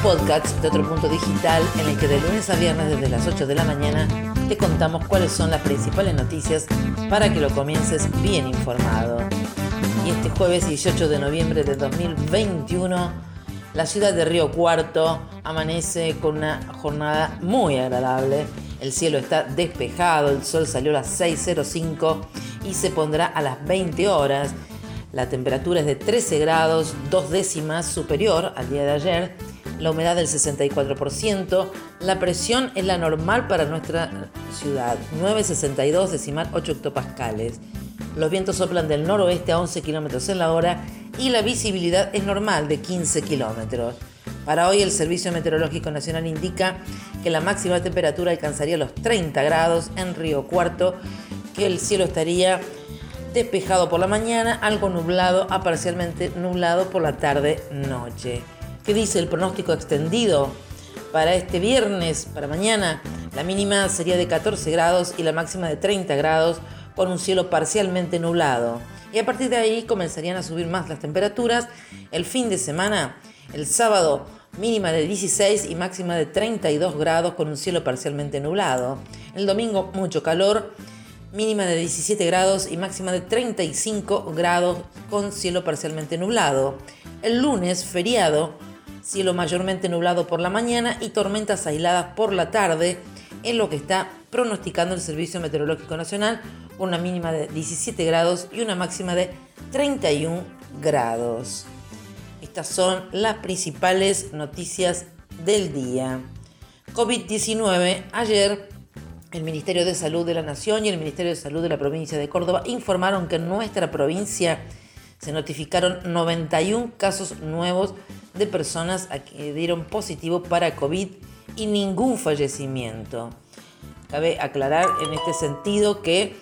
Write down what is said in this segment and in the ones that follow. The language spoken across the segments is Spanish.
un podcast de otro punto digital en el que de lunes a viernes desde las 8 de la mañana te contamos cuáles son las principales noticias para que lo comiences bien informado. Y este jueves 18 de noviembre de 2021, la ciudad de Río Cuarto amanece con una jornada muy agradable. El cielo está despejado, el sol salió a las 6.05 y se pondrá a las 20 horas la temperatura es de 13 grados, dos décimas superior al día de ayer. La humedad del 64%. La presión es la normal para nuestra ciudad, 9,62 decimal 8 hectopascales. Los vientos soplan del noroeste a 11 kilómetros en la hora y la visibilidad es normal de 15 kilómetros. Para hoy el Servicio Meteorológico Nacional indica que la máxima temperatura alcanzaría los 30 grados en Río Cuarto, que el cielo estaría despejado por la mañana, algo nublado a parcialmente nublado por la tarde-noche. ¿Qué dice el pronóstico extendido? Para este viernes, para mañana, la mínima sería de 14 grados y la máxima de 30 grados con un cielo parcialmente nublado. Y a partir de ahí comenzarían a subir más las temperaturas. El fin de semana, el sábado, mínima de 16 y máxima de 32 grados con un cielo parcialmente nublado. El domingo, mucho calor mínima de 17 grados y máxima de 35 grados con cielo parcialmente nublado. El lunes, feriado, cielo mayormente nublado por la mañana y tormentas aisladas por la tarde, en lo que está pronosticando el Servicio Meteorológico Nacional, una mínima de 17 grados y una máxima de 31 grados. Estas son las principales noticias del día. COVID-19, ayer el Ministerio de Salud de la Nación y el Ministerio de Salud de la provincia de Córdoba informaron que en nuestra provincia se notificaron 91 casos nuevos de personas que dieron positivo para COVID y ningún fallecimiento. Cabe aclarar en este sentido que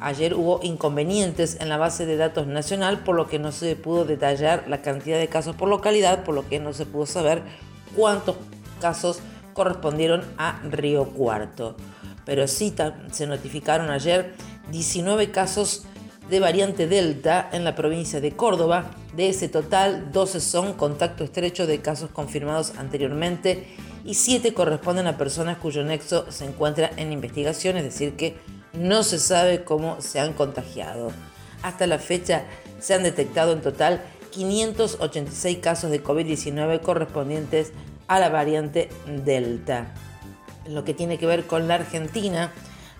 ayer hubo inconvenientes en la base de datos nacional, por lo que no se pudo detallar la cantidad de casos por localidad, por lo que no se pudo saber cuántos casos correspondieron a Río Cuarto pero sí se notificaron ayer 19 casos de variante Delta en la provincia de Córdoba. De ese total, 12 son contacto estrecho de casos confirmados anteriormente y 7 corresponden a personas cuyo nexo se encuentra en investigación, es decir, que no se sabe cómo se han contagiado. Hasta la fecha se han detectado en total 586 casos de COVID-19 correspondientes a la variante Delta lo que tiene que ver con la Argentina,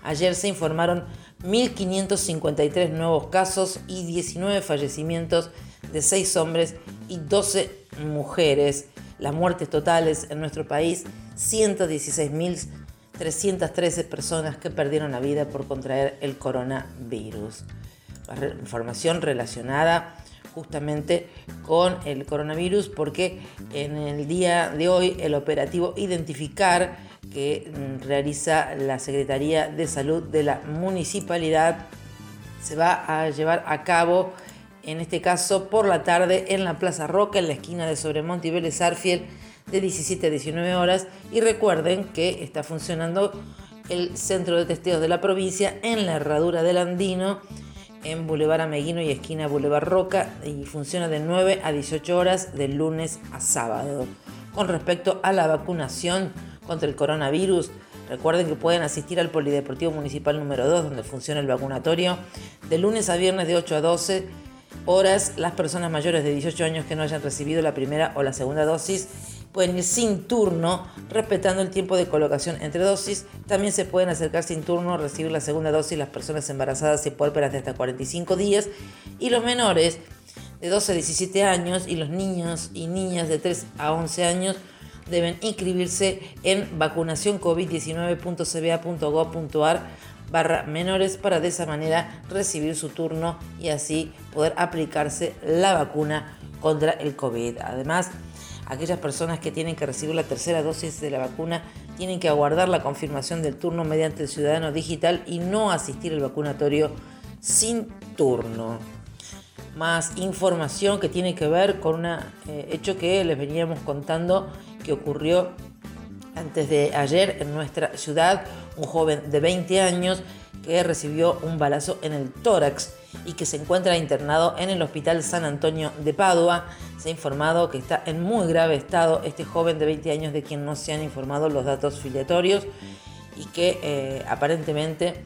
ayer se informaron 1.553 nuevos casos y 19 fallecimientos de 6 hombres y 12 mujeres. Las muertes totales en nuestro país, 116.313 personas que perdieron la vida por contraer el coronavirus. Información relacionada justamente con el coronavirus porque en el día de hoy el operativo Identificar que mm, realiza la Secretaría de Salud de la Municipalidad se va a llevar a cabo en este caso por la tarde en la Plaza Roca, en la esquina de Sobremonte y Vélez Arfiel, de 17 a 19 horas. Y recuerden que está funcionando el centro de testeos de la provincia en la herradura del Andino en Boulevard Ameguino y esquina Boulevard Roca y funciona de 9 a 18 horas de lunes a sábado. Con respecto a la vacunación contra el coronavirus, recuerden que pueden asistir al Polideportivo Municipal número 2 donde funciona el vacunatorio de lunes a viernes de 8 a 12 horas. Las personas mayores de 18 años que no hayan recibido la primera o la segunda dosis pueden ir sin turno, respetando el tiempo de colocación entre dosis. También se pueden acercar sin turno recibir la segunda dosis las personas embarazadas y puérperas de hasta 45 días y los menores de 12 a 17 años y los niños y niñas de 3 a 11 años deben inscribirse en vacunacioncovid19.cba.gov.ar barra menores para de esa manera recibir su turno y así poder aplicarse la vacuna contra el COVID. Además, aquellas personas que tienen que recibir la tercera dosis de la vacuna tienen que aguardar la confirmación del turno mediante el ciudadano digital y no asistir al vacunatorio sin turno. Más información que tiene que ver con un eh, hecho que les veníamos contando ocurrió antes de ayer en nuestra ciudad. Un joven de 20 años que recibió un balazo en el tórax y que se encuentra internado en el Hospital San Antonio de Padua. Se ha informado que está en muy grave estado este joven de 20 años de quien no se han informado los datos filiatorios y que eh, aparentemente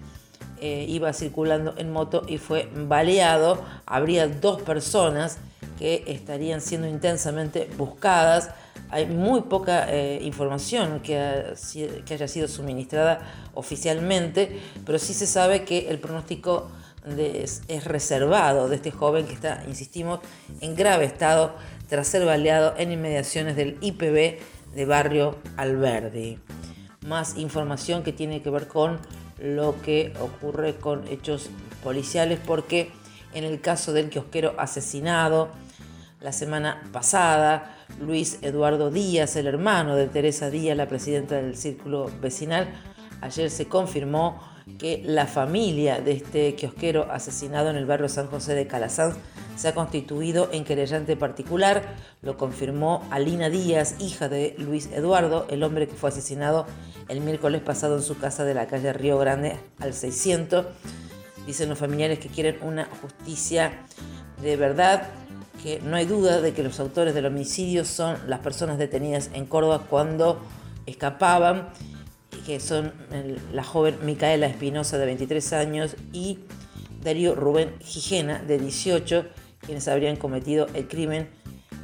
eh, iba circulando en moto y fue baleado. Habría dos personas que estarían siendo intensamente buscadas. Hay muy poca eh, información que, haya sido suministrada oficialmente, pero sí se sabe que el pronóstico es, es, reservado de este joven que está, insistimos, en grave estado tras ser baleado en inmediaciones del IPB de Barrio Alberdi. Más información que tiene que ver con lo que ocurre con hechos policiales, porque en el caso del kiosquero asesinado, la semana pasada, Luis Eduardo Díaz, el hermano de Teresa Díaz, la presidenta del Círculo Vecinal, ayer se confirmó que la familia de este kiosquero asesinado en el barrio San José de Calasanz se ha constituido en querellante particular. Lo confirmó Alina Díaz, hija de Luis Eduardo, el hombre que fue asesinado el miércoles pasado en su casa de la calle Río Grande al 600. Dicen los familiares que quieren una justicia de verdad que no hay duda de que los autores del homicidio son las personas detenidas en Córdoba cuando escapaban, que son la joven Micaela Espinosa de 23 años y Darío Rubén Gijena de 18, quienes habrían cometido el crimen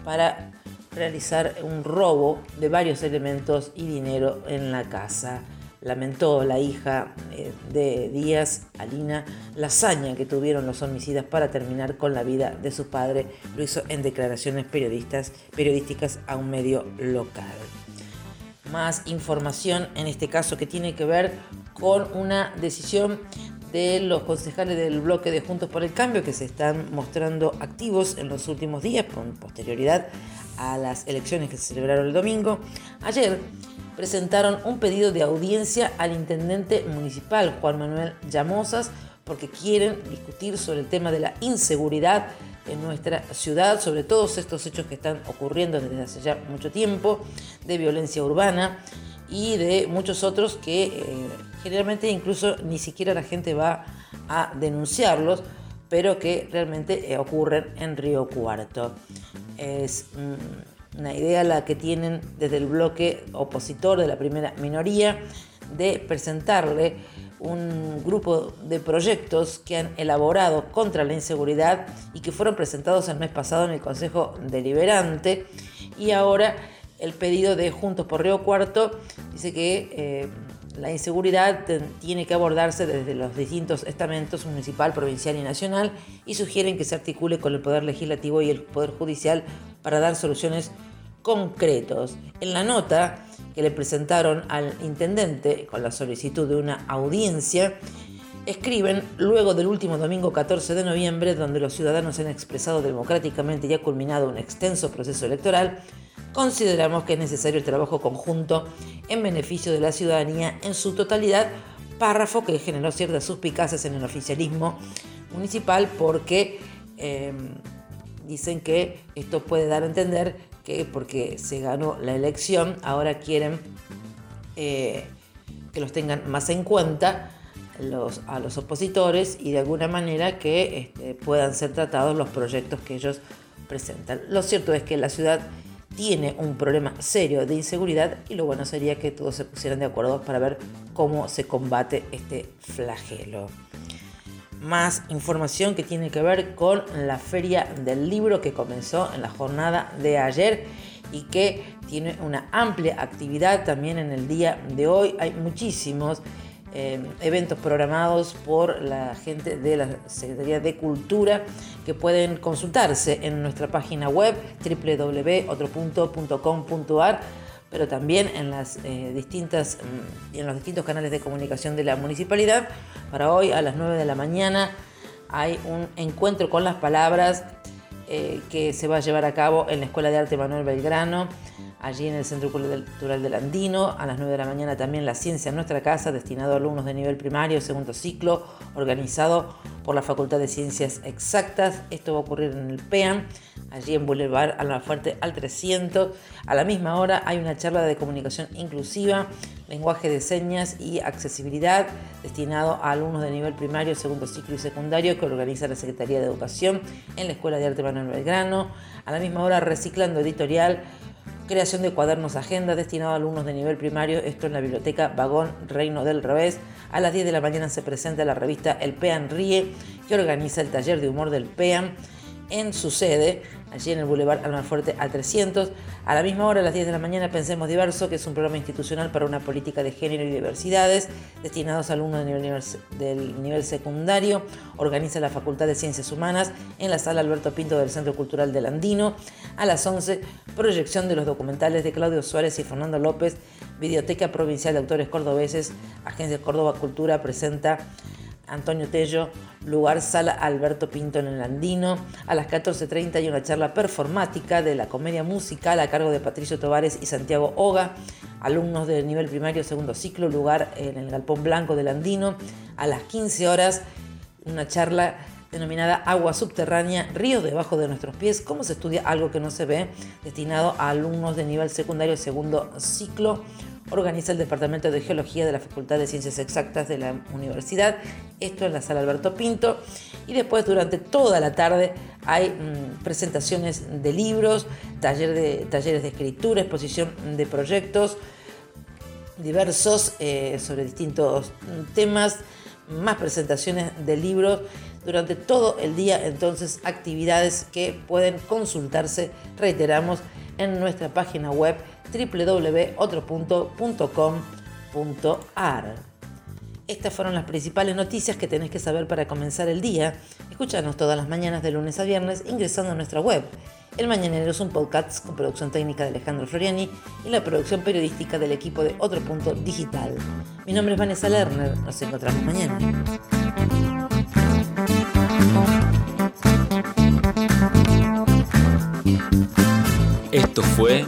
para realizar un robo de varios elementos y dinero en la casa lamentó la hija eh, de Díaz, Alina, la hazaña que tuvieron los homicidas para terminar con la vida de su padre. Lo hizo en declaraciones periodísticas a un medio local. Más información en este caso que tiene que ver con una decisión de los concejales del bloque de Juntos por el Cambio que se están mostrando activos en los últimos días con posterioridad a las elecciones que se celebraron el domingo. Ayer presentaron un pedido de audiencia al intendente municipal Juan Manuel Llamosas porque quieren discutir sobre el tema de la inseguridad en nuestra ciudad, sobre todos estos hechos que están ocurriendo desde hace ya mucho tiempo, de violencia urbana y de muchos otros que eh, generalmente incluso ni siquiera la gente va a denunciarlos, pero que realmente eh, ocurren en Río Cuarto. Es una idea la que tienen desde el bloque opositor de la primera minoría de presentarle un grupo de proyectos que han elaborado contra la inseguridad y que fueron presentados el mes pasado en el Consejo Deliberante. Y ahora el pedido de Juntos por Río Cuarto dice que eh, la inseguridad tiene que abordarse desde los distintos estamentos municipal, provincial y nacional y sugieren que se articule con el Poder Legislativo y el Poder Judicial para dar soluciones concretos. En la nota que le presentaron al intendente con la solicitud de una audiencia, escriben, luego del último domingo 14 de noviembre, donde los ciudadanos han expresado democráticamente y ha culminado un extenso proceso electoral, consideramos que es necesario el trabajo conjunto en beneficio de la ciudadanía en su totalidad, párrafo que generó ciertas suspicacias en el oficialismo municipal porque eh, dicen que esto puede dar a entender que porque se ganó la elección, ahora quieren eh, que los tengan más en cuenta a los opositores y de alguna manera que este, puedan ser tratados los proyectos que ellos presentan. Lo cierto es que la ciudad tiene un problema serio de inseguridad y lo bueno sería que todos se pusieran de acuerdo para ver cómo se combate este flagelo más información que tiene que ver con la feria del libro que comenzó en la jornada de ayer y que tiene una amplia actividad también en el día de hoy. Hay muchísimos eh, eventos programados por la gente de la Secretaría de Cultura que pueden consultarse en nuestra página web www.otropunto.com.ar pero también en las eh, distintas mm, en los distintos canales de comunicación de la municipalidad. Para hoy a las 9 de la mañana hay un encuentro con las palabras eh, que se va a llevar a cabo en la Escuela de Arte Manuel Belgrano allí en el Centro Cultural del Andino. A las 9 de la mañana también La Ciencia en nuestra casa, destinado a alumnos de nivel primario, segundo ciclo, organizado por la Facultad de Ciencias Exactas. Esto va a ocurrir en el PEAN, allí en Boulevard Fuerte al 300. A la misma hora hay una charla de comunicación inclusiva, lenguaje de señas y accesibilidad, destinado a alumnos de nivel primario, segundo ciclo y secundario, que organiza la Secretaría de Educación en la Escuela de Arte Manuel Belgrano. A la misma hora, Reciclando Editorial creación de cuadernos agenda destinado a alumnos de nivel primario, esto en la biblioteca Vagón Reino del Revés. A las 10 de la mañana se presenta la revista El PEAN Ríe, que organiza el taller de humor del PEAN en su sede, allí en el Boulevard Almafuerte a 300. A la misma hora, a las 10 de la mañana, Pensemos Diverso, que es un programa institucional para una política de género y diversidades, destinados a alumnos del nivel secundario. Organiza la Facultad de Ciencias Humanas en la sala Alberto Pinto del Centro Cultural del Andino. A las 11, proyección de los documentales de Claudio Suárez y Fernando López, Biblioteca Provincial de Autores Cordobeses, Agencia Córdoba Cultura presenta Antonio Tello, lugar Sala Alberto Pinto en el Andino. A las 14.30 hay una charla performática de la comedia musical a cargo de Patricio Tovares y Santiago Oga, alumnos del nivel primario segundo ciclo, lugar en el Galpón Blanco del Andino. A las 15 horas, una charla denominada Agua Subterránea, Ríos debajo de nuestros pies, cómo se estudia algo que no se ve, destinado a alumnos de nivel secundario segundo ciclo organiza el Departamento de Geología de la Facultad de Ciencias Exactas de la Universidad, esto en la sala Alberto Pinto, y después durante toda la tarde hay mm, presentaciones de libros, taller de, talleres de escritura, exposición de proyectos diversos eh, sobre distintos mm, temas, más presentaciones de libros durante todo el día, entonces actividades que pueden consultarse, reiteramos, en nuestra página web www.otro.com.ar. Estas fueron las principales noticias que tenés que saber para comenzar el día. Escúchanos todas las mañanas de lunes a viernes ingresando a nuestra web. El Mañanero es un podcast con producción técnica de Alejandro Floriani y la producción periodística del equipo de Otro Punto Digital. Mi nombre es Vanessa Lerner. Nos encontramos mañana. Esto fue